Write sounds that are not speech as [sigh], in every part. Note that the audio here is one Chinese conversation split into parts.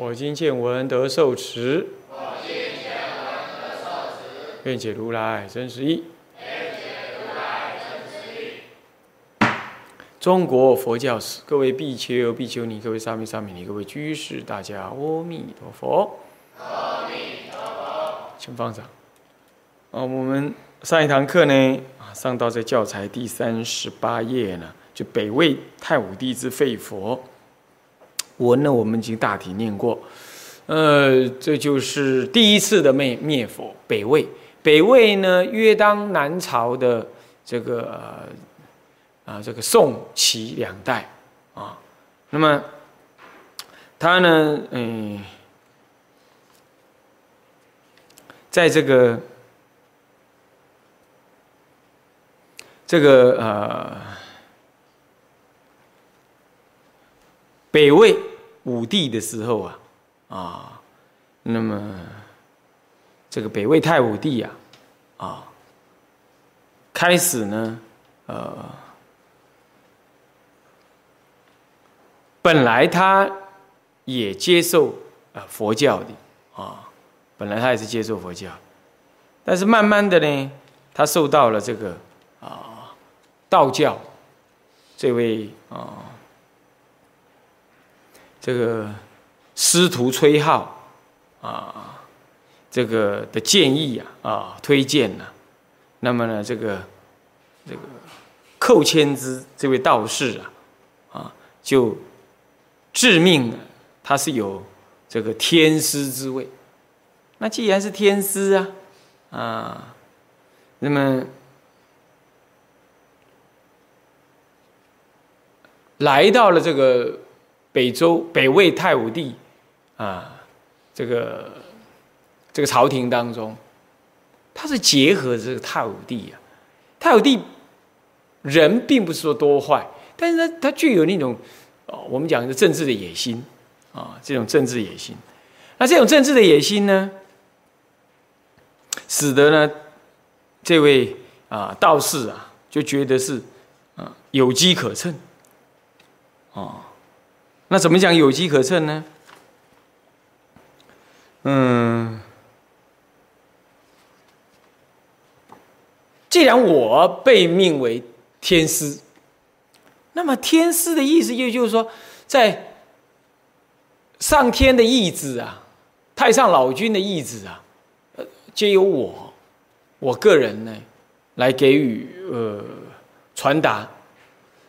我今见闻得受持。我今见闻得受持愿解如来真实义。中国佛教史，各位比丘、比丘尼，各位沙弥、沙弥尼，各位居士，大家阿弥陀佛。阿弥陀佛，请放掌。啊，我们上一堂课呢，啊，上到这教材第三十八页呢，就北魏太武帝之废佛。文呢，我们已经大体念过。呃，这就是第一次的灭灭佛。北魏，北魏呢，约当南朝的这个。啊，这个宋齐两代啊，那么他呢，嗯，在这个这个呃北魏武帝的时候啊，啊，那么这个北魏太武帝啊，啊，开始呢，呃。本来他也接受呃佛教的啊，本来他也是接受佛教，但是慢慢的呢，他受到了这个啊道教这位啊这个师徒崔颢啊这个的建议啊啊推荐呢，那么呢这个这个寇谦之这位道士啊啊就。致命的，他是有这个天师之位。那既然是天师啊，啊，那么来到了这个北周北魏太武帝啊，这个这个朝廷当中，他是结合这个太武帝啊。太武帝人并不是说多坏，但是他他具有那种。哦，我们讲的政治的野心，啊，这种政治野心，那这种政治的野心呢，使得呢，这位啊道士啊就觉得是啊有机可乘，哦，那怎么讲有机可乘呢？嗯，既然我被命为天师。那么天师的意思，也就是说，在上天的意志啊，太上老君的意志啊，皆由我，我个人呢，来给予呃传达。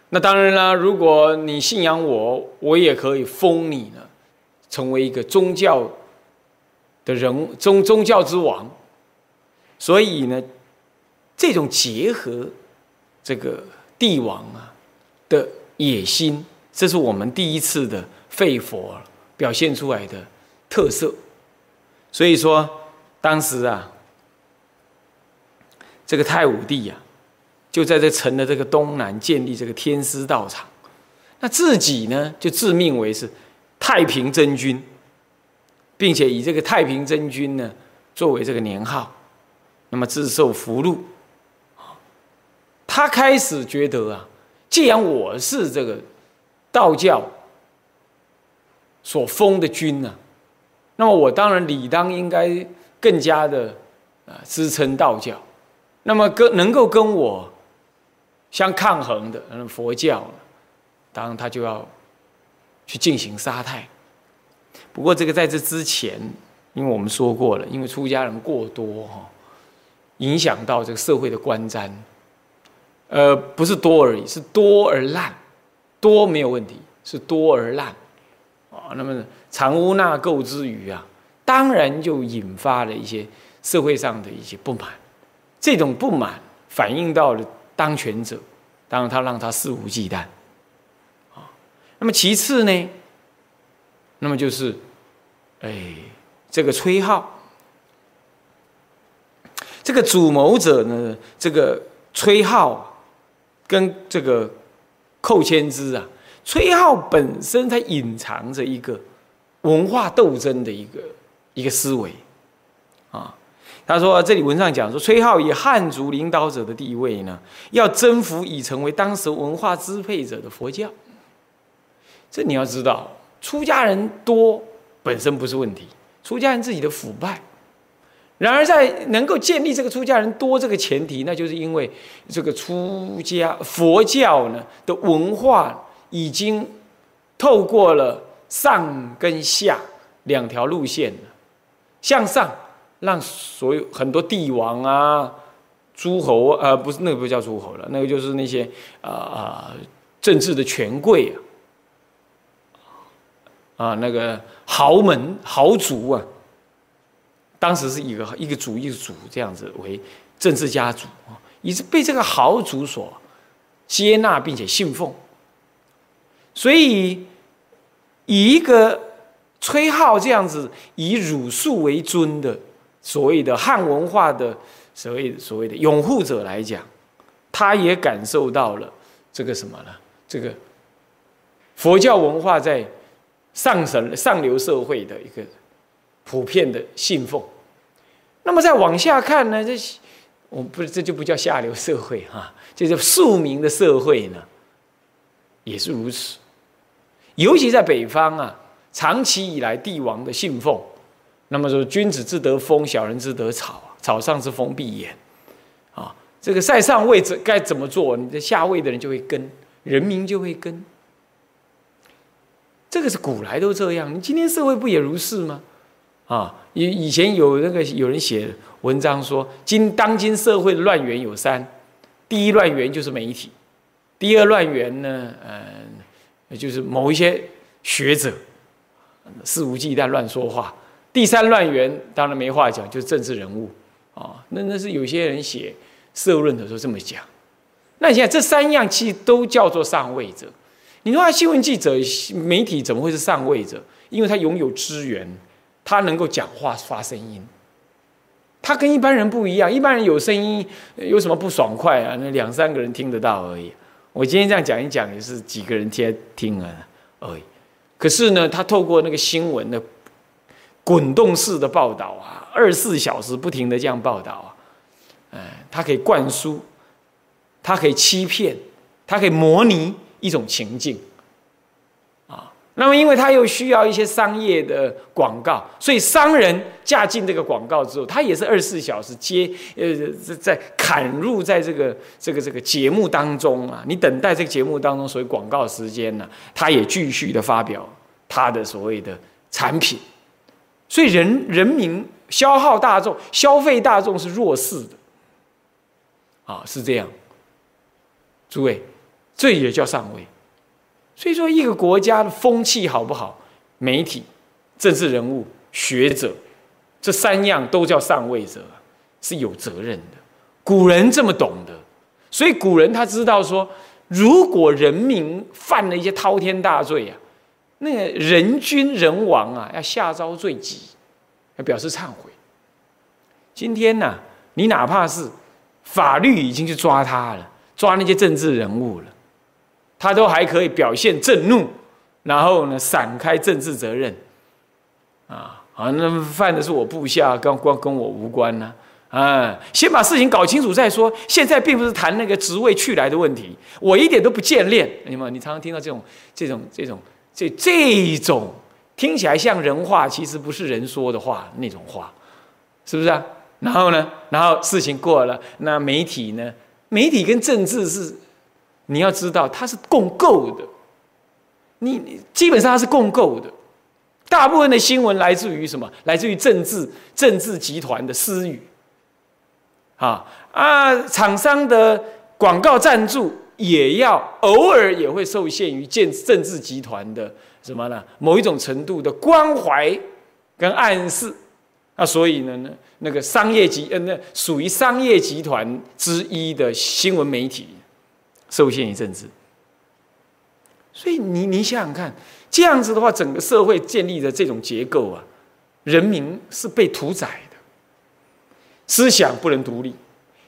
那当然啦，如果你信仰我，我也可以封你呢，成为一个宗教的人，宗宗教之王。所以呢，这种结合这个帝王啊。的野心，这是我们第一次的废佛表现出来的特色。所以说，当时啊，这个太武帝呀，就在这城的这个东南建立这个天师道场，那自己呢就自命为是太平真君，并且以这个太平真君呢作为这个年号，那么自受福禄。他开始觉得啊。既然我是这个道教所封的君呢，那么我当然理当应该更加的啊支撑道教。那么跟能够跟我相抗衡的，嗯，佛教，当然他就要去进行杀害。不过这个在这之前，因为我们说过了，因为出家人过多哈，影响到这个社会的观瞻。呃，不是多而已，是多而烂，多没有问题，是多而烂，啊，那么藏污纳垢之余啊，当然就引发了一些社会上的一些不满，这种不满反映到了当权者，当然他让他肆无忌惮，啊，那么其次呢，那么就是，哎，这个崔颢，这个主谋者呢，这个崔颢跟这个寇谦之啊，崔颢本身他隐藏着一个文化斗争的一个一个思维啊。他说：“这里文上讲说，崔颢以汉族领导者的地位呢，要征服已成为当时文化支配者的佛教。这你要知道，出家人多本身不是问题，出家人自己的腐败。然而，在能够建立这个出家人多这个前提，那就是因为这个出家佛教呢的文化已经透过了上跟下两条路线了，向上。”让所有很多帝王啊、诸侯呃，不是那个不叫诸侯了，那个就是那些啊啊政治的权贵啊，啊那个豪门豪族啊，当时是一个一个族一个族这样子为政治家族啊，也是被这个豪族所接纳并且信奉，所以以一个崔颢这样子以儒术为尊的。所谓的汉文化的所谓所谓的拥护者来讲，他也感受到了这个什么呢？这个佛教文化在上层上流社会的一个普遍的信奉。那么再往下看呢？这我不是这就不叫下流社会哈，这叫庶民的社会呢，也是如此。尤其在北方啊，长期以来帝王的信奉。那么说，君子之得风，小人之得草。草上之风必偃。啊，这个在上位者该怎么做，你的下位的人就会跟，人民就会跟。这个是古来都这样，你今天社会不也如是吗？啊，以以前有那个有人写文章说，今当今社会的乱源有三，第一乱源就是媒体，第二乱源呢，嗯，就是某一些学者肆无忌惮乱说话。第三乱源当然没话讲，就是政治人物啊。那那是有些人写社论的时候这么讲。那你现在这三样其实都叫做上位者。你说新闻记者、媒体怎么会是上位者？因为他拥有资源，他能够讲话发声音。他跟一般人不一样，一般人有声音有什么不爽快啊？那两三个人听得到而已。我今天这样讲一讲，也是几个人听听啊而已。可是呢，他透过那个新闻的。滚动式的报道啊，二十四小时不停的这样报道啊，哎，它可以灌输，它可以欺骗，它可以模拟一种情境，啊，那么因为它又需要一些商业的广告，所以商人嫁进这个广告之后，他也是二十四小时接呃在砍入在这个这个这个节目当中啊，你等待这个节目当中所谓广告时间呢，他也继续的发表他的所谓的产品。所以人人民消耗大众、消费大众是弱势的，啊，是这样。诸位，这也叫上位。所以说，一个国家的风气好不好，媒体、政治人物、学者，这三样都叫上位者，是有责任的。古人这么懂得，所以古人他知道说，如果人民犯了一些滔天大罪啊。那个人君人王啊，要下诏罪己，要表示忏悔。今天呢，你哪怕是法律已经去抓他了，抓那些政治人物了，他都还可以表现震怒，然后呢，闪开政治责任。啊，啊，那犯的是我部下，跟关跟我无关呢。啊，先把事情搞清楚再说。现在并不是谈那个职位去来的问题，我一点都不眷恋。你们，你常常听到这种、这种、这种。这这种听起来像人话，其实不是人说的话那种话，是不是啊？然后呢，然后事情过了，那媒体呢？媒体跟政治是，你要知道它是共构的，你基本上它是共构的，大部分的新闻来自于什么？来自于政治政治集团的私语，啊啊，厂商的广告赞助。也要偶尔也会受限于建政治集团的什么呢？某一种程度的关怀跟暗示，那所以呢，那那个商业集呃，那属于商业集团之一的新闻媒体，受限于政治。所以你你想想看，这样子的话，整个社会建立的这种结构啊，人民是被屠宰的，思想不能独立，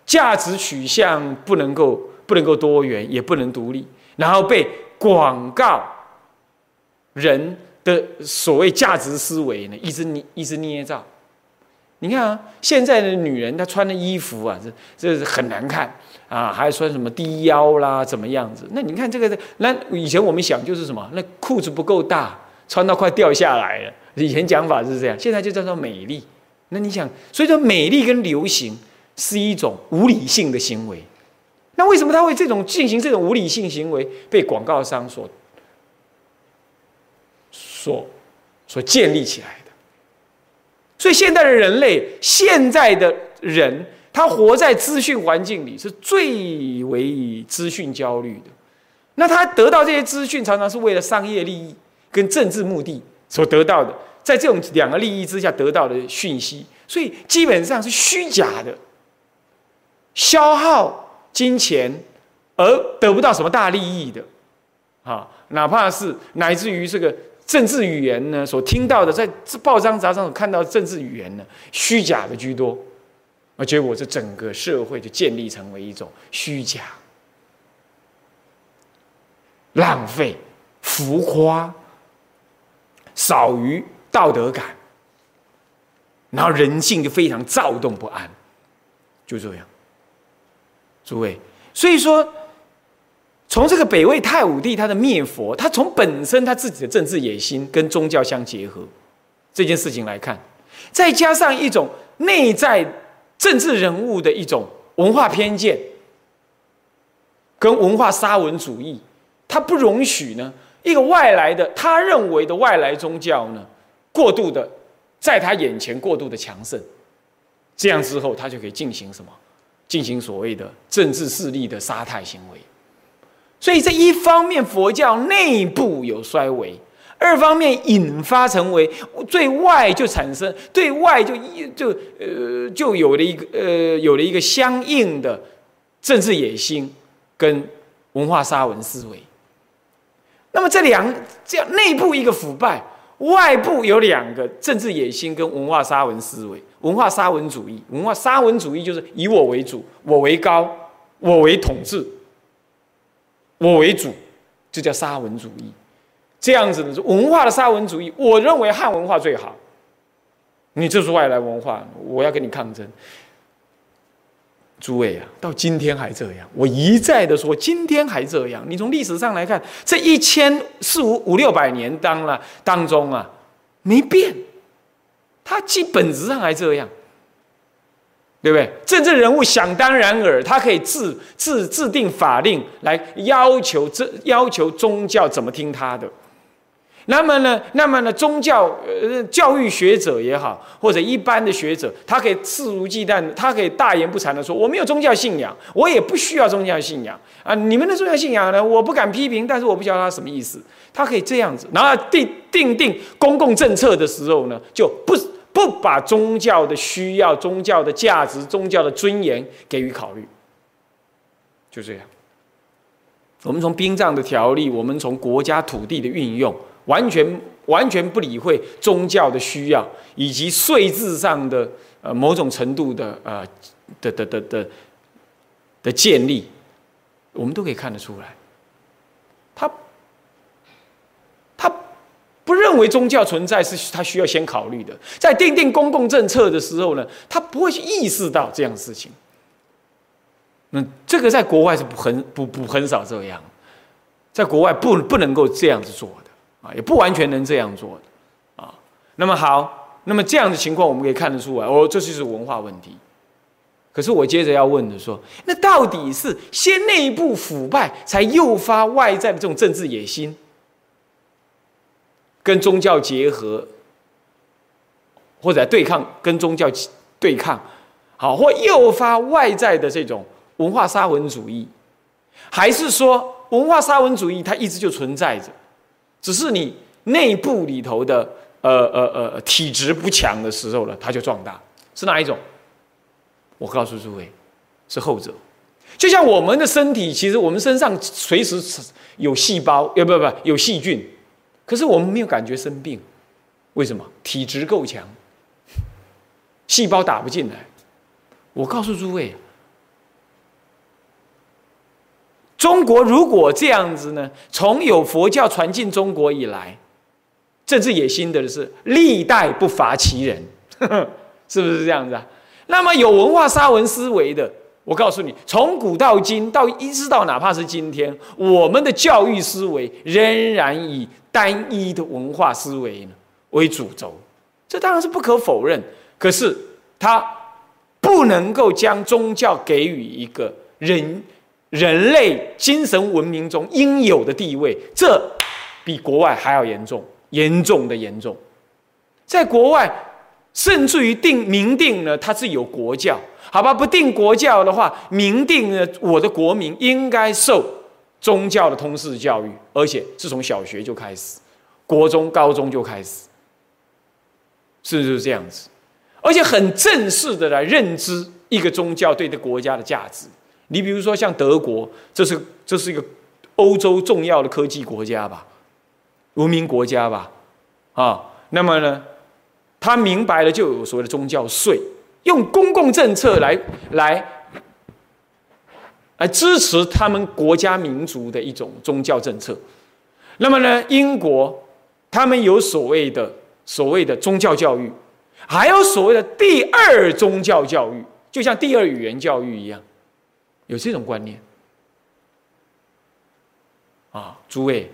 价值取向不能够不能够多元，也不能独立，然后被广告人的所谓价值思维呢，一直捏一直捏造。你看啊，现在的女人她穿的衣服啊，这这是很难看啊，还穿什么低腰啦，怎么样子？那你看这个，那以前我们想就是什么？那裤子不够大，穿到快掉下来了。以前讲法是这样，现在就叫做美丽。那你想，所以说美丽跟流行是一种无理性的行为。那为什么他会这种进行这种无理性行为，被广告商所所所建立起来的？所以，现代的人类，现在的人，他活在资讯环境里，是最为资讯焦虑的。那他得到这些资讯，常常是为了商业利益跟政治目的所得到的。在这种两个利益之下得到的讯息，所以基本上是虚假的，消耗金钱而得不到什么大利益的，啊，哪怕是乃至于这个。政治语言呢，所听到的，在报章杂志上看到的政治语言呢，虚假的居多，而结果这整个社会就建立成为一种虚假、浪费、浮夸、少于道德感，然后人性就非常躁动不安，就这样。诸位，所以说。从这个北魏太武帝他的灭佛，他从本身他自己的政治野心跟宗教相结合这件事情来看，再加上一种内在政治人物的一种文化偏见跟文化沙文主义，他不容许呢一个外来的他认为的外来宗教呢过度的在他眼前过度的强盛，这样之后他就可以进行什么？进行所谓的政治势力的杀太行为。所以这一方面佛教内部有衰微，二方面引发成为对外就产生对外就就呃就有了一个呃有了一个相应的政治野心跟文化沙文思维。那么这两这样内部一个腐败，外部有两个政治野心跟文化沙文思维，文化沙文主义，文化沙文主义就是以我为主，我为高，我为统治。我为主，这叫沙文主义。这样子的文化的沙文主义。我认为汉文化最好，你这是外来文化，我要跟你抗争。诸位啊，到今天还这样。我一再的说，今天还这样。你从历史上来看，这一千四五五六百年当了当中啊，没变，它基本质上还这样。对不对？政治人物想当然尔，他可以制制制定法令来要求这要求宗教怎么听他的。那么呢，那么呢，宗教呃教育学者也好，或者一般的学者，他可以肆无忌惮，他可以大言不惭的说：“我没有宗教信仰，我也不需要宗教信仰啊！你们的宗教信仰呢，我不敢批评，但是我不晓得他什么意思。”他可以这样子，然后定定定公共政策的时候呢，就不。不把宗教的需要、宗教的价值、宗教的尊严给予考虑，就这样。我们从殡葬的条例，我们从国家土地的运用，完全完全不理会宗教的需要，以及税制上的呃某种程度的呃的的的的的建立，我们都可以看得出来，他他。不认为宗教存在是他需要先考虑的，在定定公共政策的时候呢，他不会去意识到这样的事情。那这个在国外是不很不不很少这样，在国外不不能够这样子做啊，也不完全能这样做的啊。那么好，那么这样的情况我们可以看得出来，哦，这就是文化问题。可是我接着要问的说，那到底是先内部腐败，才诱发外在的这种政治野心？跟宗教结合，或者对抗，跟宗教对抗，好，或诱发外在的这种文化沙文主义，还是说文化沙文主义它一直就存在着，只是你内部里头的呃呃呃体质不强的时候呢，它就壮大，是哪一种？我告诉诸位，是后者。就像我们的身体，其实我们身上随时有细胞，要不不有细菌，可是我们没有感觉生病，为什么？体质够强，细胞打不进来。我告诉诸位，中国如果这样子呢，从有佛教传进中国以来，政治野心的是历代不乏其人，[laughs] 是不是这样子啊？那么有文化沙文思维的。我告诉你，从古到今，到一直到哪怕是今天，我们的教育思维仍然以单一的文化思维呢为主轴，这当然是不可否认。可是，它不能够将宗教给予一个人人类精神文明中应有的地位，这比国外还要严重，严重的严重。在国外，甚至于定明定呢，它是有国教。好吧，不定国教的话，明定呢，我的国民应该受宗教的通识教育，而且是从小学就开始，国中、高中就开始，是不是这样子？而且很正式的来认知一个宗教对这国家的价值。你比如说像德国，这是这是一个欧洲重要的科技国家吧，文明国家吧，啊，那么呢，他明白了就有所谓的宗教税。用公共政策来来来支持他们国家民族的一种宗教政策。那么呢，英国他们有所谓的所谓的宗教教育，还有所谓的第二宗教教育，就像第二语言教育一样，有这种观念。啊，诸位，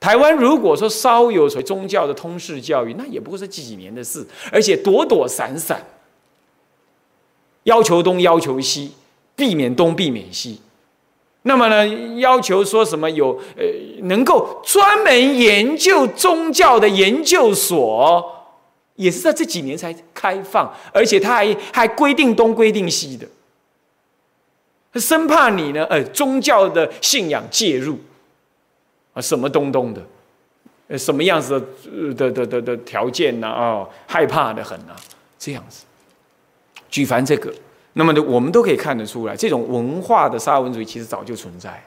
台湾如果说稍有所宗教的通识教育，那也不过是几年的事，而且躲躲闪闪。要求东，要求西，避免东，避免西。那么呢，要求说什么有呃，能够专门研究宗教的研究所，也是在这几年才开放，而且他还还规定东规定西的，生怕你呢，呃，宗教的信仰介入啊，什么东东的，呃，什么样子的的的的的条件呢？哦，害怕的很啊，这样子。举凡这个，那么呢，我们都可以看得出来，这种文化的沙文主义其实早就存在。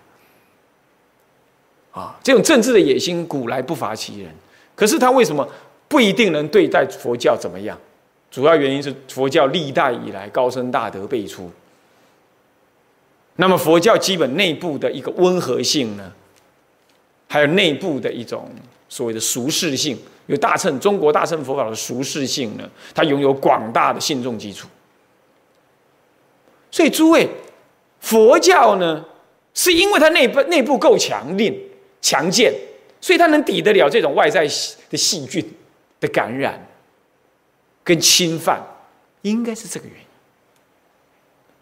啊，这种政治的野心，古来不乏其人。可是他为什么不一定能对待佛教怎么样？主要原因是佛教历代以来高僧大德辈出。那么佛教基本内部的一个温和性呢，还有内部的一种所谓的俗世性，有大乘中国大乘佛法的俗世性呢，它拥有广大的信众基础。所以，诸位，佛教呢，是因为它内部内部够强硬、强健，所以它能抵得了这种外在的细菌的感染跟侵犯，应该是这个原因。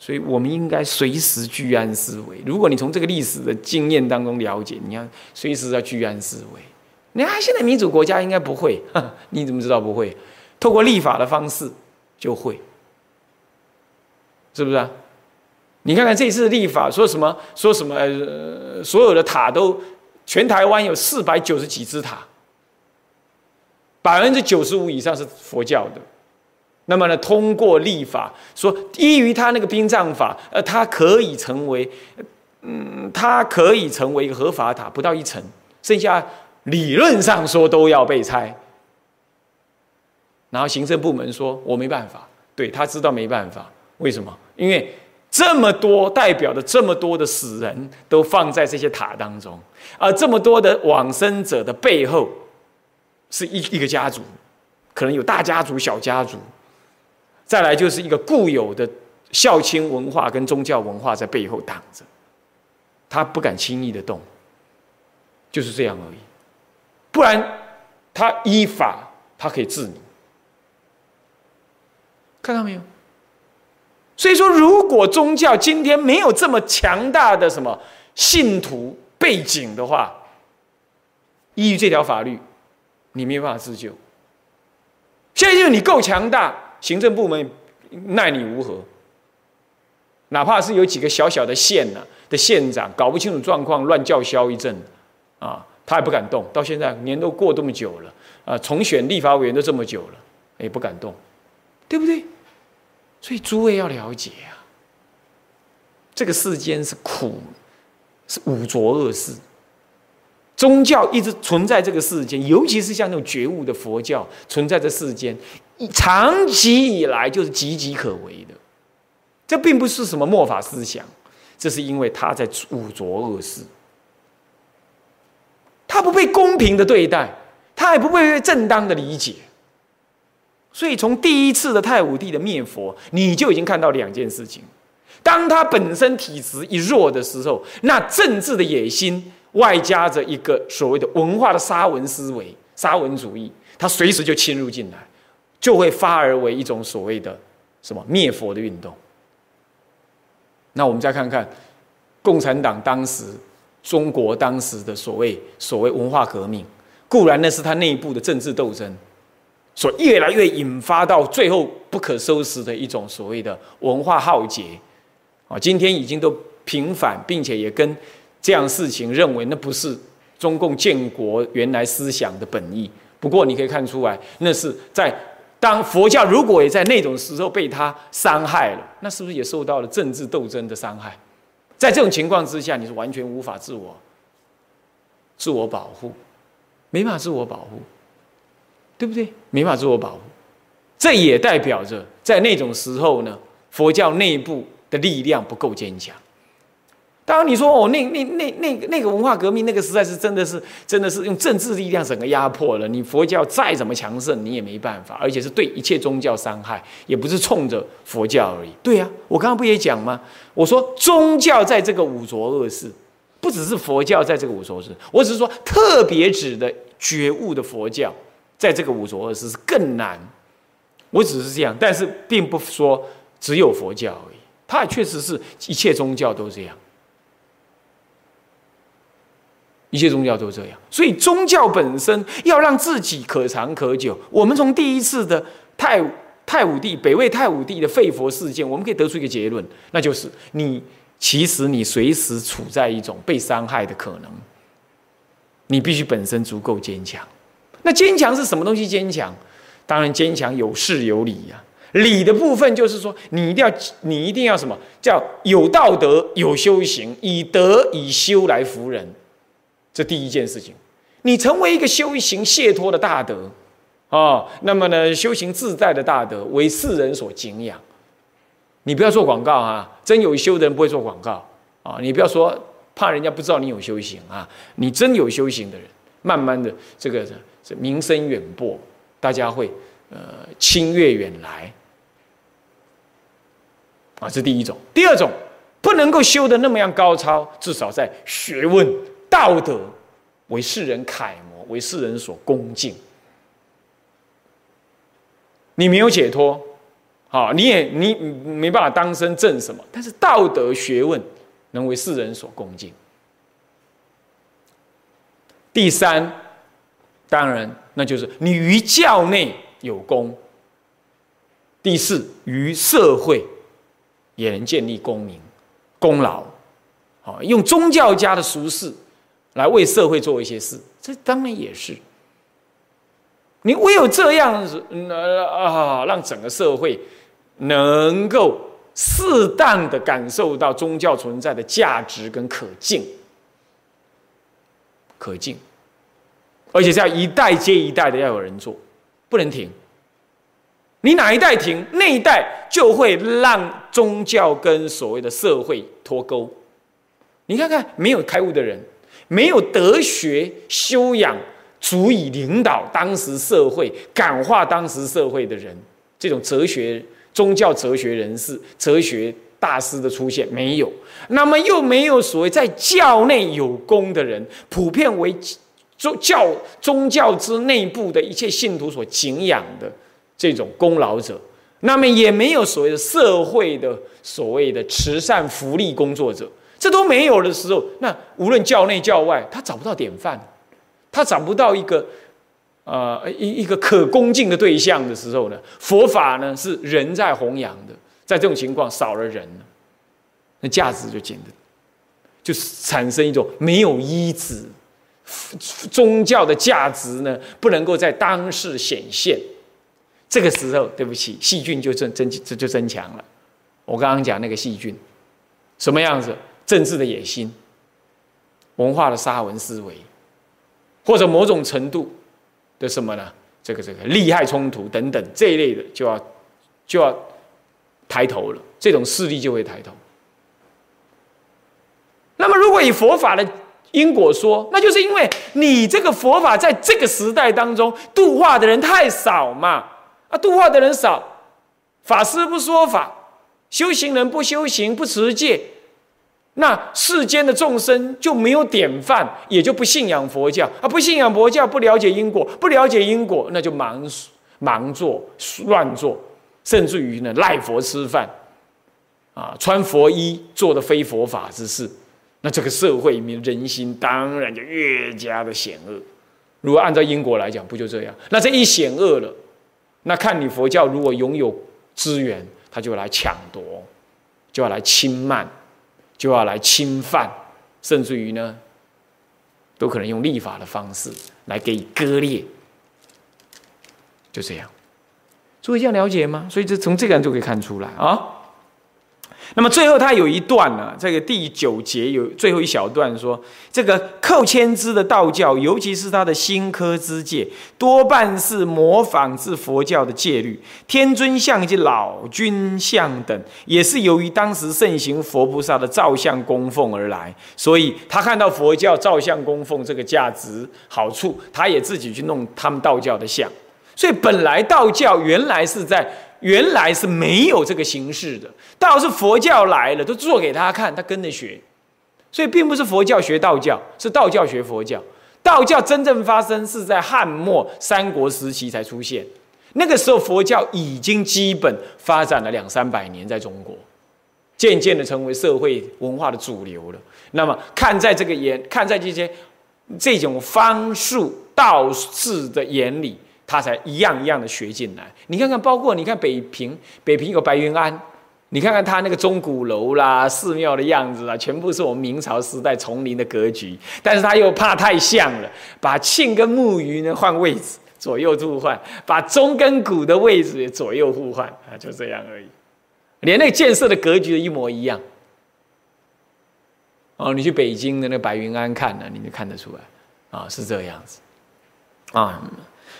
所以我们应该随时居安思危。如果你从这个历史的经验当中了解，你要随时要居安思危。你看，现在民主国家应该不会，[laughs] 你怎么知道不会？透过立法的方式就会，是不是啊？你看看这次立法说什么？说什么？呃，所有的塔都，全台湾有四百九十几只塔，百分之九十五以上是佛教的。那么呢，通过立法说，依于他那个殡葬法，呃，它可以成为，嗯，它可以成为一个合法塔，不到一层，剩下理论上说都要被拆。然后行政部门说，我没办法，对他知道没办法，为什么？因为。这么多代表的这么多的死人都放在这些塔当中，而这么多的往生者的背后，是一一个家族，可能有大家族、小家族，再来就是一个固有的孝亲文化跟宗教文化在背后挡着，他不敢轻易的动，就是这样而已，不然他依法他可以治你，看到没有？所以说，如果宗教今天没有这么强大的什么信徒背景的话，依于这条法律，你没有办法自救。现在因为你够强大，行政部门奈你如何？哪怕是有几个小小的县呢的县长搞不清楚状况，乱叫嚣一阵，啊，他也不敢动。到现在年都过这么久了，啊，重选立法委员都这么久了，也不敢动，对不对？所以诸位要了解啊，这个世间是苦，是五浊恶世。宗教一直存在这个世间，尤其是像那种觉悟的佛教存在这世间，长期以来就是岌岌可危的。这并不是什么末法思想，这是因为他在五浊恶世，他不被公平的对待，他也不被正当的理解。所以从第一次的太武帝的灭佛，你就已经看到两件事情：当他本身体质一弱的时候，那政治的野心。外加着一个所谓的文化的沙文思维、沙文主义，它随时就侵入进来，就会发而为一种所谓的什么灭佛的运动。那我们再看看共产党当时、中国当时的所谓所谓文化革命，固然那是他内部的政治斗争，所越来越引发到最后不可收拾的一种所谓的文化浩劫啊，今天已经都平反，并且也跟。这样事情认为那不是中共建国原来思想的本意。不过你可以看出来，那是在当佛教如果也在那种时候被他伤害了，那是不是也受到了政治斗争的伤害？在这种情况之下，你是完全无法自我自我保护，没法自我保护，对不对？没法自我保护，这也代表着在那种时候呢，佛教内部的力量不够坚强。当然，你说哦，那那那那个那个文化革命，那个实在是真的是真的是用政治力量整个压迫了。你佛教再怎么强盛，你也没办法，而且是对一切宗教伤害，也不是冲着佛教而已。对呀，我刚刚不也讲吗？我说宗教在这个五浊恶世，不只是佛教在这个五浊世，我只是说特别指的觉悟的佛教，在这个五浊恶世是更难。我只是这样，但是并不说只有佛教而已，它也确实是一切宗教都这样。一切宗教都这样，所以宗教本身要让自己可长可久。我们从第一次的太太武帝北魏太武帝的废佛事件，我们可以得出一个结论，那就是你其实你随时处在一种被伤害的可能。你必须本身足够坚强。那坚强是什么东西？坚强，当然坚强有事有理呀。理的部分就是说，你一定要你一定要什么叫有道德有修行，以德以修来服人。这第一件事情，你成为一个修行解脱的大德，啊，那么呢，修行自在的大德，为世人所敬仰。你不要做广告啊，真有修的人不会做广告啊。你不要说怕人家不知道你有修行啊，你真有修行的人，慢慢的这个这名声远播，大家会呃清越远来啊。这第一种，第二种不能够修的那么样高超，至少在学问。道德为世人楷模，为世人所恭敬。你没有解脱，好，你也你没办法当身正什么，但是道德学问能为世人所恭敬。第三，当然那就是你于教内有功。第四，于社会也能建立功名、功劳。好，用宗教家的俗事。来为社会做一些事，这当然也是。你唯有这样子，呃啊，让整个社会能够适当的感受到宗教存在的价值跟可敬，可敬，而且是要一代接一代的要有人做，不能停。你哪一代停，那一代就会让宗教跟所谓的社会脱钩。你看看，没有开悟的人。没有德学修养，足以领导当时社会、感化当时社会的人，这种哲学、宗教哲学人士、哲学大师的出现没有，那么又没有所谓在教内有功的人，普遍为宗教宗教之内部的一切信徒所敬仰的这种功劳者，那么也没有所谓的社会的所谓的慈善福利工作者。这都没有的时候，那无论教内教外，他找不到典范，他找不到一个，呃，一一个可恭敬的对象的时候呢？佛法呢是人在弘扬的，在这种情况少了人，那价值就减的，就产生一种没有依止，宗教的价值呢不能够在当世显现，这个时候，对不起，细菌就增增这就增强了。我刚刚讲那个细菌。什么样子？政治的野心、文化的沙文思维，或者某种程度的什么呢？这个这个利害冲突等等这一类的，就要就要抬头了。这种势力就会抬头。那么，如果以佛法的因果说，那就是因为你这个佛法在这个时代当中度化的人太少嘛？啊，度化的人少，法师不说法，修行人不修行不持戒，那世间的众生就没有典范，也就不信仰佛教啊！不信仰佛教，不了解因果，不了解因果，那就盲盲做、乱做，甚至于呢赖佛吃饭，啊，穿佛衣做的非佛法之事。那这个社会里面人心当然就越加的险恶。如果按照因果来讲，不就这样？那这一险恶了，那看你佛教如果拥有资源，他就来抢夺，就要来侵慢，就要来侵犯，甚至于呢，都可能用立法的方式来给予割裂。就这样，诸位这样了解吗？所以就从这个人就可以看出来啊。那么最后他有一段呢，这个第九节有最后一小段说，这个寇谦之的道教，尤其是他的新科之戒，多半是模仿自佛教的戒律。天尊像及老君像等，也是由于当时盛行佛菩萨的造像供奉而来。所以他看到佛教造像供奉这个价值好处，他也自己去弄他们道教的像。所以本来道教原来是在。原来是没有这个形式的，倒是佛教来了，都做给他看，他跟着学。所以并不是佛教学道教，是道教学佛教。道教真正发生是在汉末三国时期才出现，那个时候佛教已经基本发展了两三百年，在中国，渐渐的成为社会文化的主流了。那么看在这个眼，看在这些这种方术道士的眼里。他才一样一样的学进来。你看看，包括你看北平，北平有白云庵，你看看他那个钟鼓楼啦、寺庙的样子啊，全部是我们明朝时代丛林的格局。但是他又怕太像了，把庆跟木鱼呢换位置，左右互换，把钟跟鼓的位置也左右互换啊，就这样而已。连那个建设的格局一模一样。哦，你去北京的那白云庵看呢，你就看得出来啊，是这样子啊。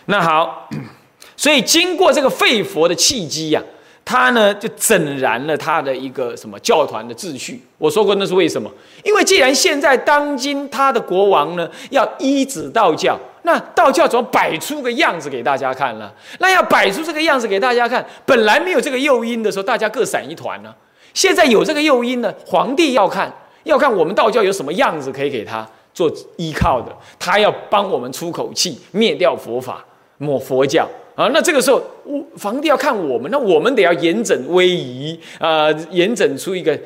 那好，[clears throat] 所以经过这个废佛的契机呀，他呢就整然了他的一个什么教团的秩序。我说过那是为什么？因为既然现在当今他的国王呢要依止道教，那道教总要摆出个样子给大家看了。那要摆出这个样子给大家看，本来没有这个诱因的时候，大家各散一团呢。现在有这个诱因呢，皇帝要看，要看我们道教有什么样子可以给他做依靠的，他要帮我们出口气，灭掉佛法。抹佛教啊，那这个时候，皇帝要看我们，那我们得要严整威仪啊，严整出一个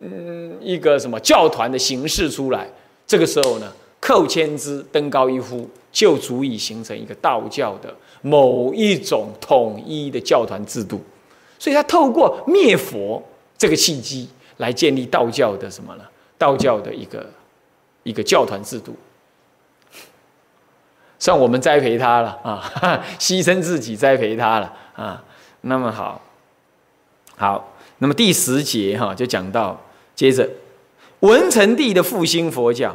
嗯一个什么教团的形式出来。这个时候呢，寇谦之登高一呼，就足以形成一个道教的某一种统一的教团制度。所以他透过灭佛这个契机，来建立道教的什么呢？道教的一个一个教团制度。算我们栽培他了啊，[laughs] 牺牲自己栽培他了啊。那么好，好，那么第十节哈就讲到，接着文成帝的复兴佛教，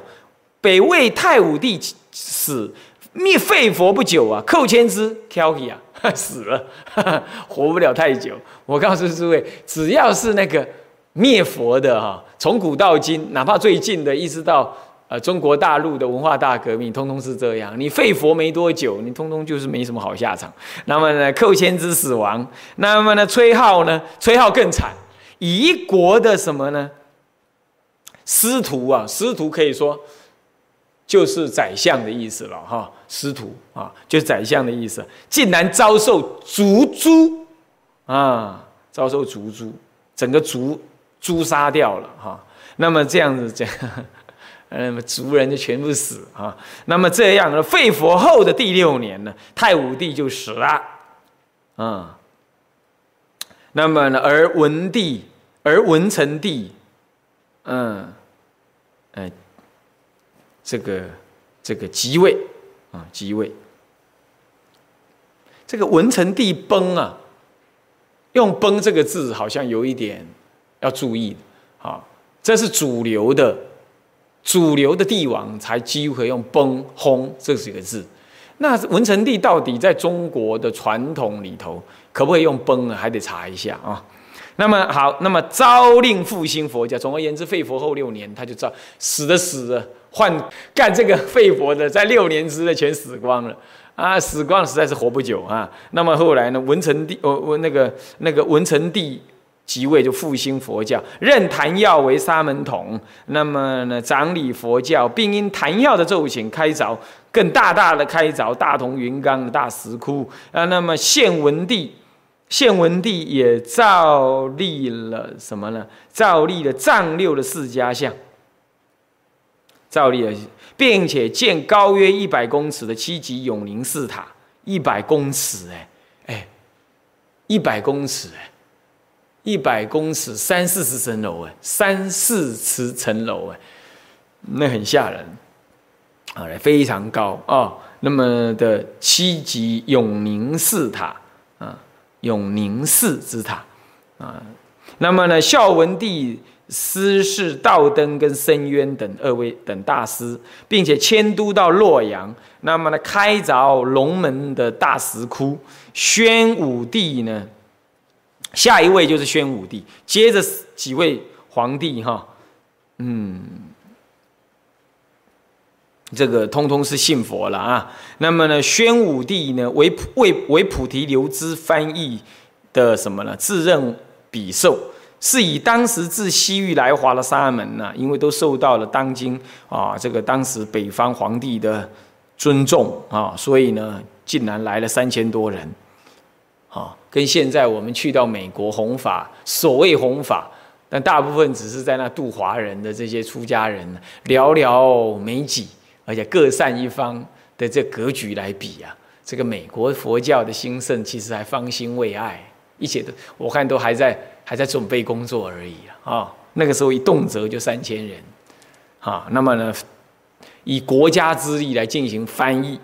北魏太武帝死灭废佛不久啊，寇谦之 Kelly 啊 [laughs] 死了，[laughs] 活不了太久。我告诉诸位，只要是那个灭佛的哈，从古到今，哪怕最近的，一直到。呃，中国大陆的文化大革命，通通是这样。你废佛没多久，你通通就是没什么好下场。那么呢，寇谦之死亡，那么呢，崔浩呢，崔浩更惨，一国的什么呢？师徒啊，师徒可以说就是宰相的意思了哈。师徒啊，就是宰相的意思，竟然遭受族诛啊，遭受族诛，整个族诛杀掉了哈。那么这样子讲。那么族人就全部死啊！那么这样呢？废佛后的第六年呢，太武帝就死了，啊。那么呢，而文帝，而文成帝，嗯，哎，这个这个即位啊，即位。这个文成帝崩啊，用“崩”这个字好像有一点要注意啊。这是主流的，主流的帝王才几乎可以用崩轰这几个字。那文成帝到底在中国的传统里头可不可以用崩啊？还得查一下啊。那么好，那么诏令复兴佛教。总而言之，废佛后六年，他就道死的死了，换干这个废佛的，在六年之内全死光了啊！死光了，实在是活不久啊。那么后来呢，文成帝，哦，我那个那个文成帝即位，就复兴佛教，任昙耀为沙门统。那么呢，掌理佛教，并因昙耀的奏请，开凿更大大的开凿大同云冈的大石窟啊。那么献文帝。献文帝也造立了什么呢？造立了丈六的四家像，造立了，并且建高约一百公尺的七级永宁寺塔，一百公尺，哎哎，一百公尺，哎，一百公尺，三四十层楼，哎，三四十层楼，哎，那很吓人，啊，非常高啊。那么的七级永宁寺塔，啊。永宁寺之塔，啊，那么呢，孝文帝师事道登跟申渊等二位等大师，并且迁都到洛阳。那么呢，开凿龙门的大石窟。宣武帝呢，下一位就是宣武帝，接着几位皇帝哈，嗯。这个通通是信佛了啊。那么呢，宣武帝呢为为为菩提留支翻译的什么呢？自任比寿，是以当时自西域来华的沙门呢，因为都受到了当今啊这个当时北方皇帝的尊重啊，所以呢，竟然来了三千多人，啊，跟现在我们去到美国弘法，所谓弘法，但大部分只是在那度华人的这些出家人，寥寥没几。而且各善一方的这格局来比啊，这个美国佛教的兴盛其实还方兴未艾，一切都我看都还在还在准备工作而已啊。啊，那个时候一动辄就三千人，啊，那么呢，以国家之力来进行翻译，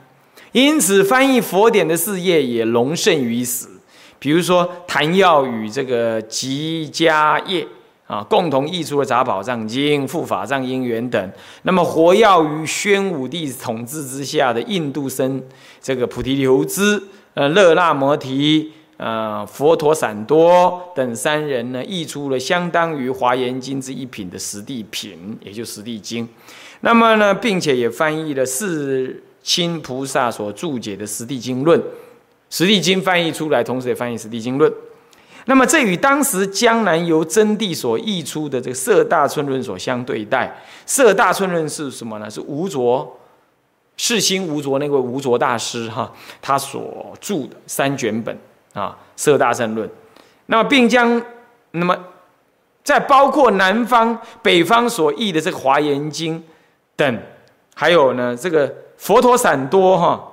因此翻译佛典的事业也隆盛于此。比如说谭耀与这个吉家业。啊，共同译出了《杂宝藏经》《护法藏因缘》等。那么，活跃于宣武帝统治之下的印度僧，这个菩提留支、呃，勒那摩提、呃，佛陀散多等三人呢，译出了相当于《华严经》之一品的十地品，也就《十地经》。那么呢，并且也翻译了四亲菩萨所注解的《十地经论》，《十地经》翻译出来，同时也翻译《十地经论》。那么这与当时江南由真谛所译出的这个《色大村论》所相对待，《色大村论》是什么呢？是吴卓世心吴卓那位吴卓大师哈，他所著的三卷本啊，《色大乘论》。那么并将那么在包括南方、北方所译的这个《华严经》等，还有呢这个佛陀散多哈，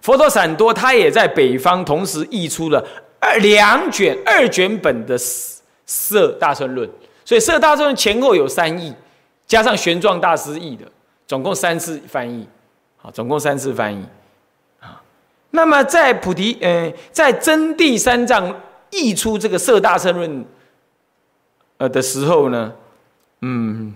佛陀散多他也在北方同时译出了。二两卷二卷本的《色大乘论》，所以《色大乘论》前后有三译，加上玄奘大师译的，总共三次翻译，啊，总共三次翻译，啊，那么在菩提，嗯，在真谛三藏译出这个《色大乘论》呃的时候呢，嗯，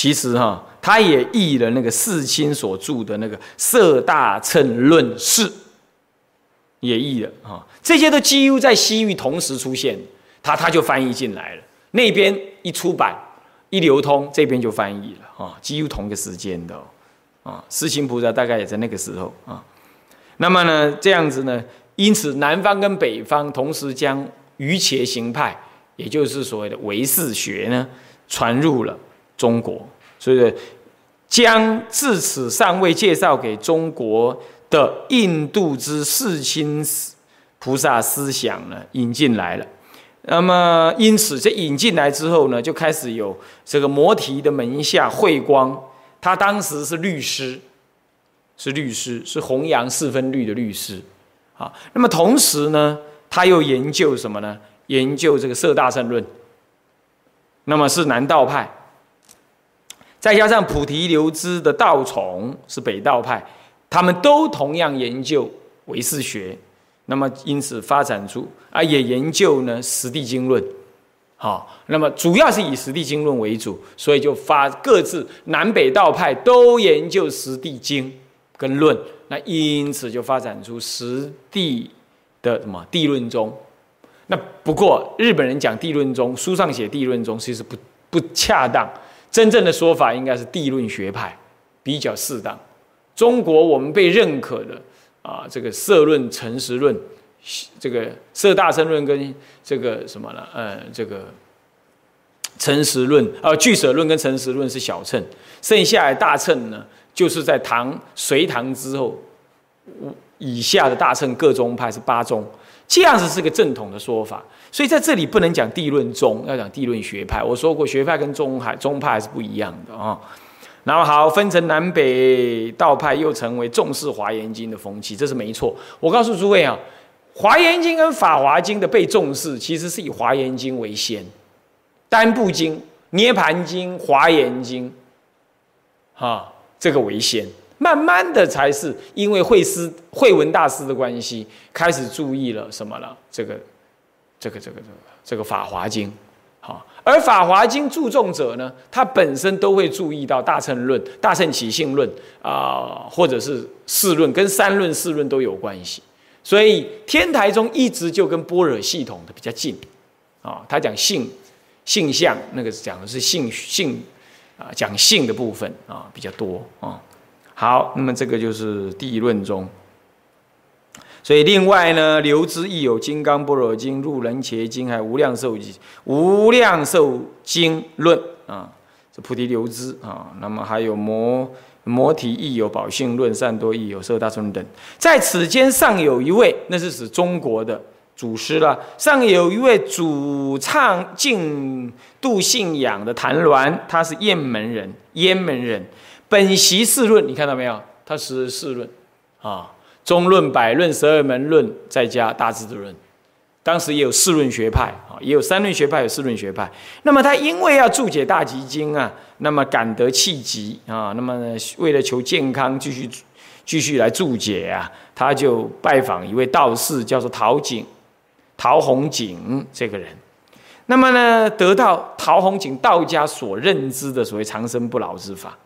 其实哈。他也译了那个世亲所著的那个《色大乘论释》，也译了啊。这些都几乎在西域同时出现，他他就翻译进来了。那边一出版一流通，这边就翻译了啊，几乎同个时间的啊。世亲菩萨大概也在那个时候啊。那么呢，这样子呢，因此南方跟北方同时将瑜伽行派，也就是所谓的唯识学呢，传入了中国。所以，将至此尚未介绍给中国的印度之世亲菩萨思想呢，引进来了。那么，因此这引进来之后呢，就开始有这个摩提的门下慧光，他当时是律师，是律师，是弘扬四分律的律师。啊，那么同时呢，他又研究什么呢？研究这个色大圣论。那么是南道派。再加上菩提流支的道宠是北道派，他们都同样研究唯识学。那么因此发展出啊，也研究呢《实地经论》，好，那么主要是以《实地经论》为主，所以就发各自南北道派都研究《实地经》跟论，那因此就发展出实地的什么地论宗。那不过日本人讲地论宗，书上写地论宗其实不不恰当，真正的说法应该是地论学派比较适当。中国我们被认可的。啊，这个色论、诚实论，这个色大乘论跟这个什么呢？呃，这个诚实论，呃，俱舍论跟诚实论是小乘，剩下的大乘呢，就是在唐隋唐之后，以下的大乘各宗派是八宗，这样子是个正统的说法。所以在这里不能讲地论宗，要讲地论学派。我说过，学派跟宗派宗派是不一样的啊。然后好，分成南北道派，又成为重视华严经的风气，这是没错。我告诉诸位啊，华严经跟法华经的被重视，其实是以华严经为先，单部经、涅盘经、华严经，哈，这个为先。慢慢的才是因为慧师慧文大师的关系，开始注意了什么了？这个，这个，这个，这个，这个法华经。好，而《法华经》注重者呢，他本身都会注意到大乘论、大乘起性论啊，或者是四论，跟三论、四论都有关系。所以天台宗一直就跟般若系统的比较近啊。他讲性、性相，那个讲的是性性啊，讲性的部分啊比较多啊。好，那么这个就是第一论中。所以另外呢，留之亦有《金刚般若经》《入人伽经》还有《无量寿经》《无量寿经论》啊，这菩提留支啊。那么还有摩摩提亦有《宝性论》，善多亦有《色大乘论》等。在此间尚有一位，那是指中国的祖师了。尚有一位主唱净度信仰的谭鸾，他是雁门人，雁门人本习四论，你看到没有？他是四论啊。中论、百论、十二门论，再加大智度论，当时也有四论学派啊，也有三论学派，有四论学派。那么他因为要注解大集经啊，那么感得气急啊，那么为了求健康，继续继续来注解啊，他就拜访一位道士，叫做陶景、陶弘景这个人。那么呢，得到陶弘景道家所认知的所谓长生不老之法，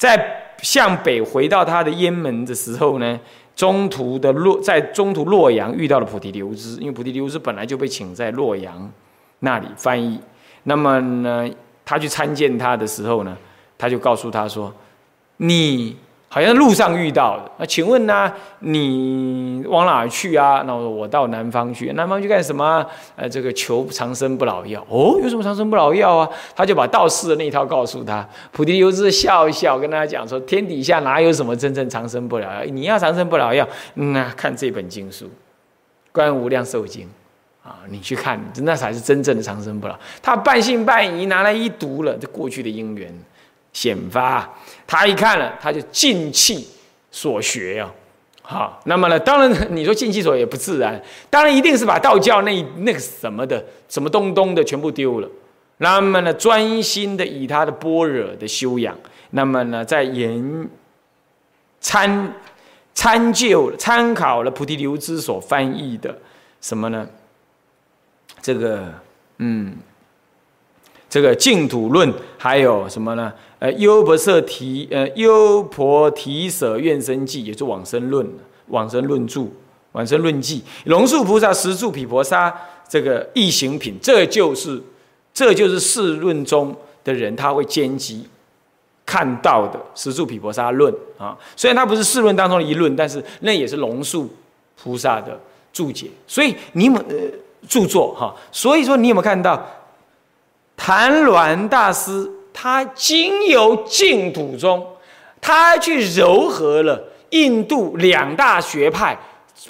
在向北回到他的雁门的时候呢。中途的洛，在中途洛阳遇到了菩提留支，因为菩提留支本来就被请在洛阳那里翻译。那么呢，他去参见他的时候呢，他就告诉他说：“你。”好像路上遇到的，那请问呢？你往哪去啊？那我我到南方去，南方去干什么？呃，这个求长生不老药。哦，有什么长生不老药啊？他就把道士的那一套告诉他。菩提流支笑一笑，跟他讲说：天底下哪有什么真正长生不老药？你要长生不老药，嗯那看这本经书《观无量寿经》啊，你去看，那才是真正的长生不老。他半信半疑，拿来一读了，这过去的因缘。显发，他一看了，他就尽气所学呀，好，那么呢，当然你说尽气所也不自然，当然一定是把道教那那个什么的什么东东的全部丢了，那么呢，专心的以他的般若的修养，那么呢，在研参参就参考了菩提流支所翻译的什么呢？这个嗯。这个净土论还有什么呢？呃，优婆塞提呃优婆提舍愿生记，也是往生论，往生论著，往生论记，龙树菩萨十住毗婆沙这个异行品，这就是这就是四论中的人他会兼及看到的十住毗婆沙论啊。虽然它不是四论当中的一论，但是那也是龙树菩萨的注解。所以你们呃著作哈，所以说你有没有看到？谭鸾大师，他经由净土中，他去糅合了印度两大学派，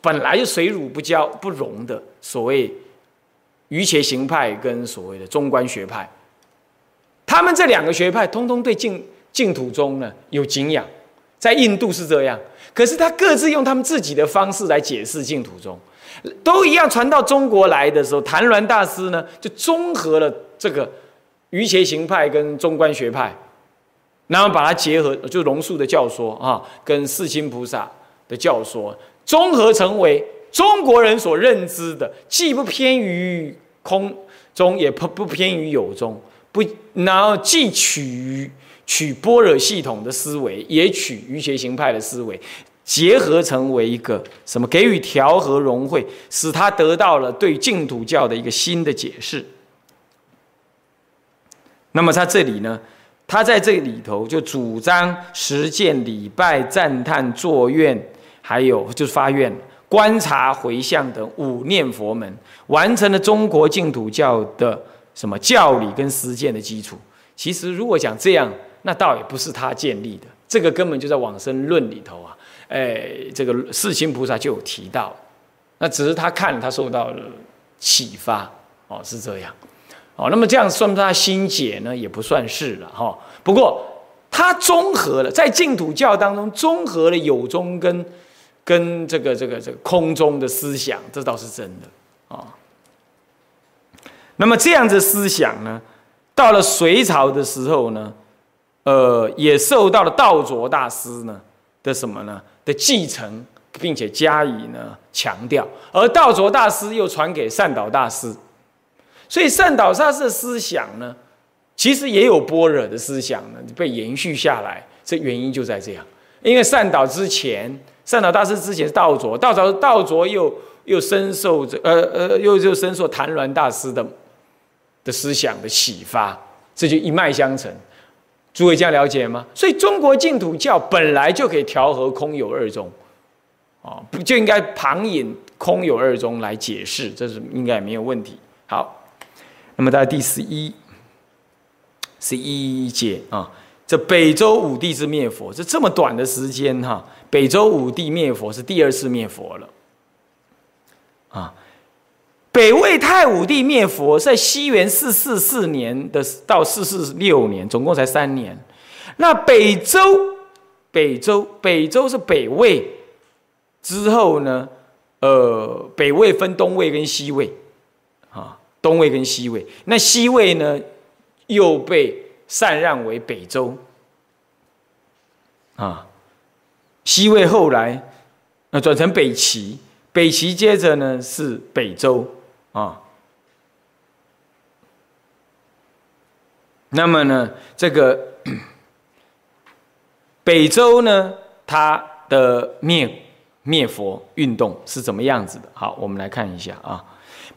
本来就水乳不交不容的所谓瑜伽行派跟所谓的中观学派，他们这两个学派通通对净净土中呢有敬仰，在印度是这样，可是他各自用他们自己的方式来解释净土中，都一样传到中国来的时候，谭鸾大师呢就综合了这个。瑜伽行派跟中观学派，然后把它结合，就龙树的教说啊，跟四亲菩萨的教说，综合成为中国人所认知的，既不偏于空中，也不不偏于有中，不，然后既取取般若系统的思维，也取瑜伽行派的思维，结合成为一个什么？给予调和融汇，使他得到了对净土教的一个新的解释。那么他这里呢？他在这里头就主张实践礼拜、赞叹、作愿，还有就是发愿、观察、回向等五念佛门，完成了中国净土教的什么教理跟实践的基础。其实如果讲这样，那倒也不是他建立的，这个根本就在往生论里头啊，哎，这个世亲菩萨就有提到，那只是他看他受到了启发，哦，是这样。哦，那么这样算不算他心解呢？也不算是了哈。不过他综合了在净土教当中综合了有中跟跟这个这个这个空中的思想，这倒是真的啊。那么这样子思想呢，到了隋朝的时候呢，呃，也受到了道卓大师呢的什么呢的继承，并且加以呢强调，而道卓大师又传给善导大师。所以善导大师的思想呢，其实也有般若的思想呢，被延续下来。这原因就在这样，因为善导之前，善导大师之前是道卓，道卓道卓又又深受这呃呃又又深受谭鸾大师的的思想的启发，这就一脉相承。诸位这样了解吗？所以中国净土教本来就可以调和空有二宗，啊，不就应该旁引空有二宗来解释，这是应该没有问题。好。那么在第十一十一节啊，这北周武帝之灭佛，这这么短的时间哈，北周武帝灭佛是第二次灭佛了啊。北魏太武帝灭佛在西元四四四年的到四四六年，总共才三年。那北周北周北周是北魏之后呢？呃，北魏分东魏跟西魏。东魏跟西魏，那西魏呢，又被禅让为北周，啊，西魏后来，那，转成北齐，北齐接着呢是北周，啊，那么呢，这个北周呢，它的灭灭佛运动是怎么样子的？好，我们来看一下啊。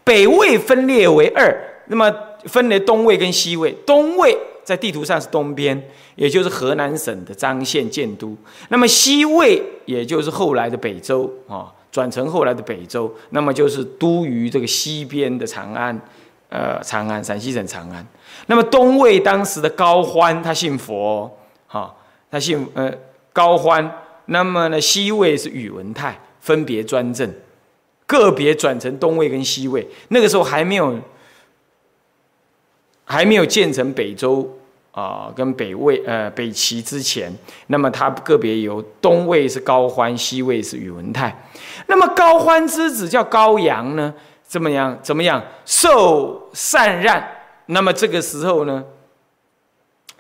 北魏分裂为二，那么分为东魏跟西魏。东魏在地图上是东边，也就是河南省的张县建都。那么西魏也就是后来的北周啊，转成后来的北周，那么就是都于这个西边的长安，呃，长安，陕西省长安。那么东魏当时的高欢，他信佛，哈，他信呃高欢。那么呢，西魏是宇文泰，分别专政。个别转成东魏跟西魏，那个时候还没有还没有建成北周啊，跟北魏呃北齐之前，那么它个别由东魏是高欢，西魏是宇文泰。那么高欢之子叫高阳呢，怎么样？怎么样？受禅让。那么这个时候呢，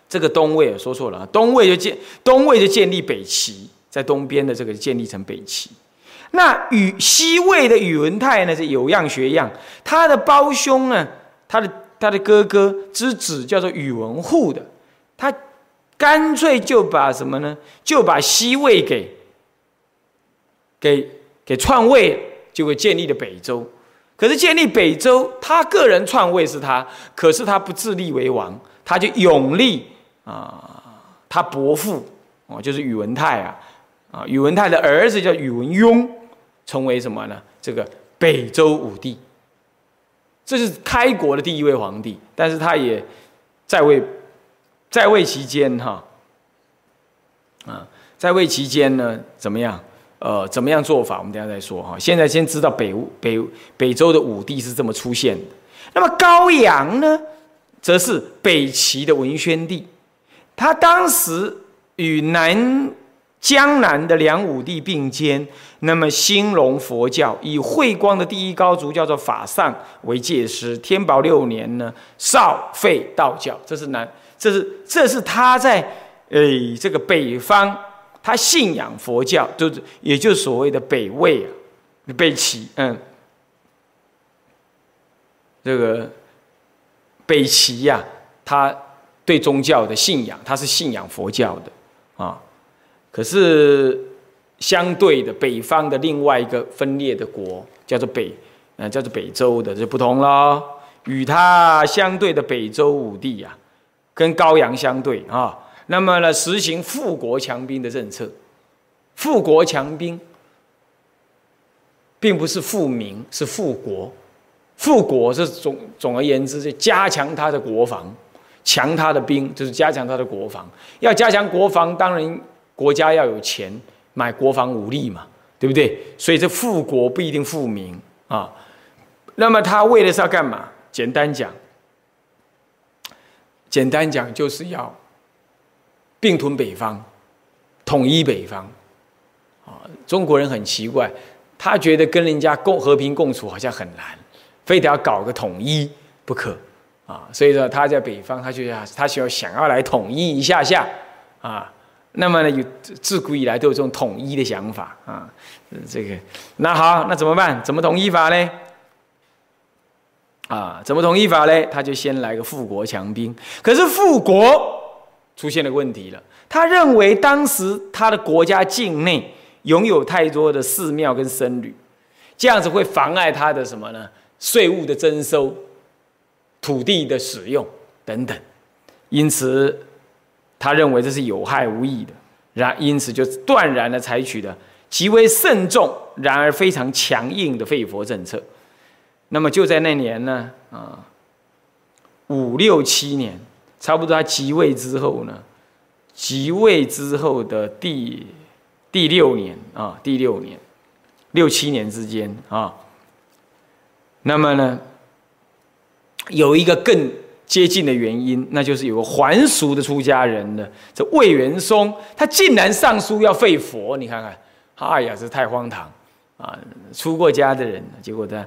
这个东魏说错了，东魏就建东魏就建立北齐，在东边的这个建立成北齐。那与西魏的宇文泰呢是有样学样，他的胞兄呢，他的他的哥哥之子叫做宇文护的，他干脆就把什么呢？就把西魏给给给篡位，就会建立了北周。可是建立北周，他个人篡位是他，可是他不自立为王，他就永立啊，他伯父哦，就是宇文泰啊，啊，宇文泰的儿子叫宇文邕。成为什么呢？这个北周武帝，这是开国的第一位皇帝，但是他也在位，在位期间哈，啊，在位期间呢，怎么样？呃，怎么样做法？我们等下再说哈。现在先知道北北北周的武帝是这么出现的。那么高阳呢，则是北齐的文宣帝，他当时与南。江南的梁武帝并肩，那么兴隆佛教，以慧光的第一高足叫做法上为戒师。天宝六年呢，少废道教，这是南，这是这是他在诶这个北方，他信仰佛教，就是也就是所谓的北魏啊，北齐，嗯，这个北齐呀，他对宗教的信仰，他是信仰佛教的啊。可是相对的，北方的另外一个分裂的国叫做北，呃，叫做北周的就不同了。与他相对的北周武帝呀，跟高阳相对啊，那么呢，实行富国强兵的政策。富国强兵，并不是富民，是富国。富国是总总而言之，就加强他的国防，强他的兵，就是加强他的国防。要加强国防，当然国家要有钱买国防武力嘛，对不对？所以这富国不一定富民啊。那么他为的是要干嘛？简单讲，简单讲就是要并吞北方，统一北方。啊，中国人很奇怪，他觉得跟人家共和平共处好像很难，非得要搞个统一不可。啊，所以说他在北方，他就要他需要想要来统一一下下。啊，那么呢，有自古以来都有这种统一的想法。啊，这个那好，那怎么办？怎么统一法呢？啊，怎么统一法呢？他就先来个富国强兵。可是富国出现了问题了。他认为当时他的国家境内拥有太多的寺庙跟僧侣，这样子会妨碍他的什么呢？税务的征收、土地的使用等等。因此，他认为这是有害无益的。然因此就断然的采取了极为慎重，然而非常强硬的废佛政策。那么就在那年呢，啊，五六七年，差不多他即位之后呢，即位之后的第第六年啊，第六年，六七年之间啊，那么呢，有一个更接近的原因，那就是有个还俗的出家人呢，这魏元松，他竟然上书要废佛，你看看，哎呀，这太荒唐啊！出过家的人，结果他。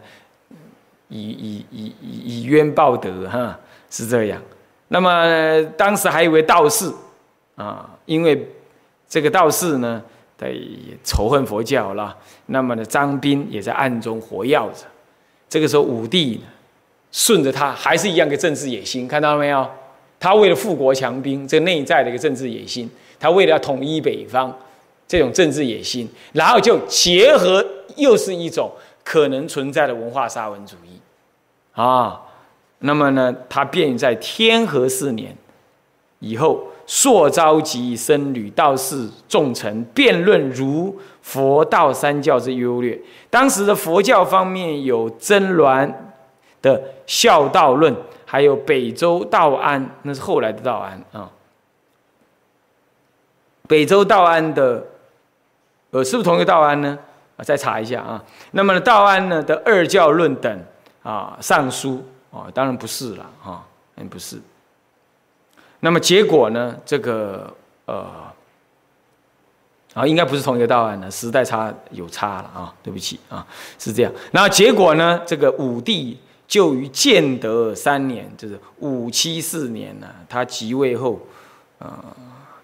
以以以以以冤报德，哈，是这样。那么当时还有位道士啊，因为这个道士呢，他仇恨佛教了。那么呢，张斌也在暗中活跃着。这个时候，武帝顺着他，还是一样的政治野心，看到了没有？他为了富国强兵，这内在的一个政治野心，他为了要统一北方，这种政治野心，然后就结合又是一种。可能存在的文化沙文主义，啊，那么呢，他便在天和四年以后，朔召集僧侣道士众臣，辩论如佛道三教之优劣。当时的佛教方面有真鸾的孝道论，还有北周道安，那是后来的道安啊。北周道安的，呃，是不是同一个道安呢？啊，再查一下啊。那么，道安呢的二教论等啊，尚书啊，当然不是了啊，嗯，不是。那么结果呢，这个呃，啊，应该不是同一个道安的，时代差有差了啊，对不起啊，是这样。然后结果呢，这个武帝就于建德三年，就是五七四年呢，他即位后，啊。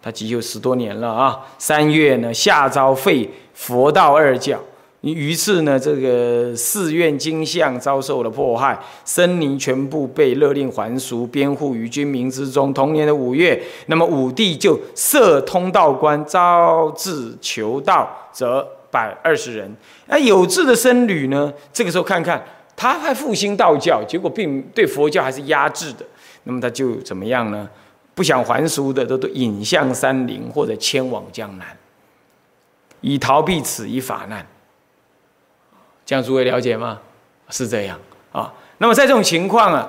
他即位十多年了啊！三月呢，下诏废佛道二教，于是呢，这个寺院经像遭受了迫害，僧尼全部被勒令还俗，编户于军民之中。同年的五月，那么武帝就设通道官，招致求道者百二十人。那有志的僧侣呢，这个时候看看他还复兴道教，结果并对佛教还是压制的，那么他就怎么样呢？不想还俗的，都都隐向山林或者迁往江南，以逃避此一法难。这样诸位了解吗？是这样啊。那么在这种情况啊，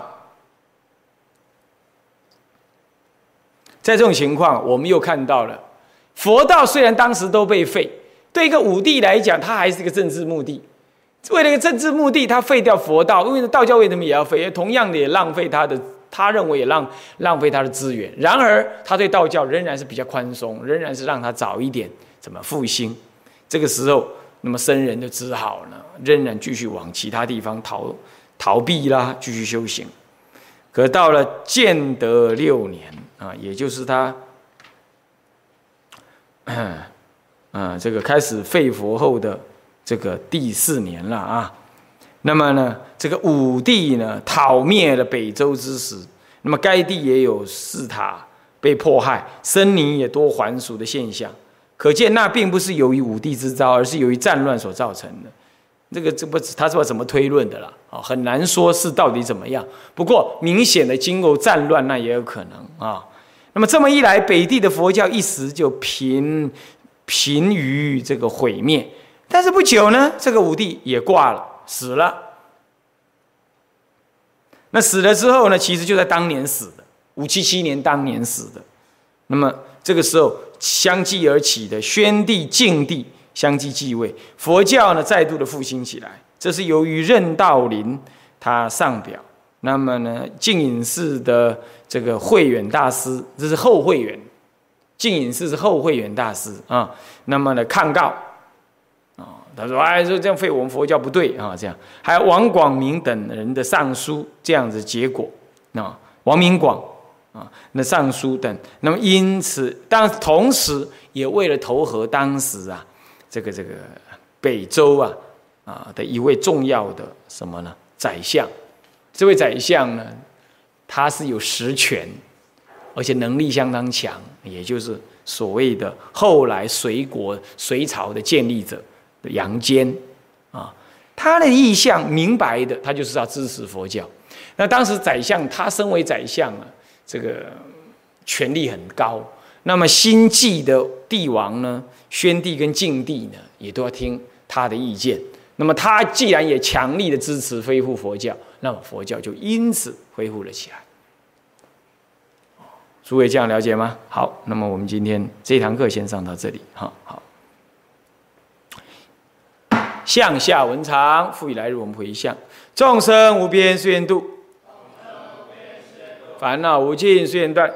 在这种情况，我们又看到了佛道虽然当时都被废，对一个武帝来讲，他还是一个政治目的。为了一个政治目的，他废掉佛道，因为道教为什么也要废？也同样的也浪费他的。他认为也浪浪费他的资源，然而他对道教仍然是比较宽松，仍然是让他早一点怎么复兴。这个时候，那么僧人就只好呢，仍然继续往其他地方逃逃避啦，继续修行。可到了建德六年啊，也就是他，嗯，这个开始废佛后的这个第四年了啊。那么呢，这个武帝呢讨灭了北周之时，那么该地也有四塔被迫害，森林也多还俗的现象。可见那并不是由于武帝之招，而是由于战乱所造成的。这个这不他是怎么推论的啦？啊，很难说是到底怎么样。不过明显的经过战乱，那也有可能啊。那么这么一来，北地的佛教一时就贫贫于这个毁灭。但是不久呢，这个武帝也挂了。死了，那死了之后呢？其实就在当年死的，五七七年当年死的。那么这个时候相继而起的宣帝、晋帝相继继位，佛教呢再度的复兴起来。这是由于任道林他上表，那么呢净隐寺的这个慧远大师，这是后慧远，净隐寺是后慧远大师啊。那么呢抗告。他说：“哎，说这样废我们佛教不对啊！这样，还有王广明等人的上书这样子结果啊，王明广啊，那上书等，那么因此，但同时也为了投合当时啊，这个这个北周啊啊的一位重要的什么呢？宰相，这位宰相呢，他是有实权，而且能力相当强，也就是所谓的后来隋国隋朝的建立者。”的杨坚，啊，他的意向明白的，他就是要支持佛教。那当时宰相他身为宰相啊，这个权力很高。那么新晋的帝王呢，宣帝跟晋帝呢，也都要听他的意见。那么他既然也强力的支持恢复佛教，那么佛教就因此恢复了起来。诸位这样了解吗？好，那么我们今天这堂课先上到这里，哈，好。向下文长，复以来日我们回向。众生无边誓愿度，烦恼无尽誓愿断，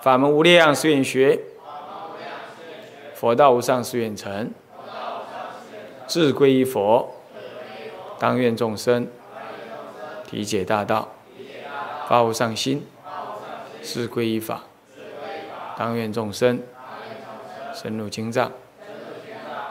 法门无量誓愿学，佛道无上誓愿成。志归一佛，当愿众生。体解大道，发无上心，志归一法，当愿众生。深入经藏。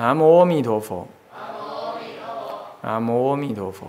南无阿弥陀佛。南无阿弥陀佛。南无阿弥陀佛。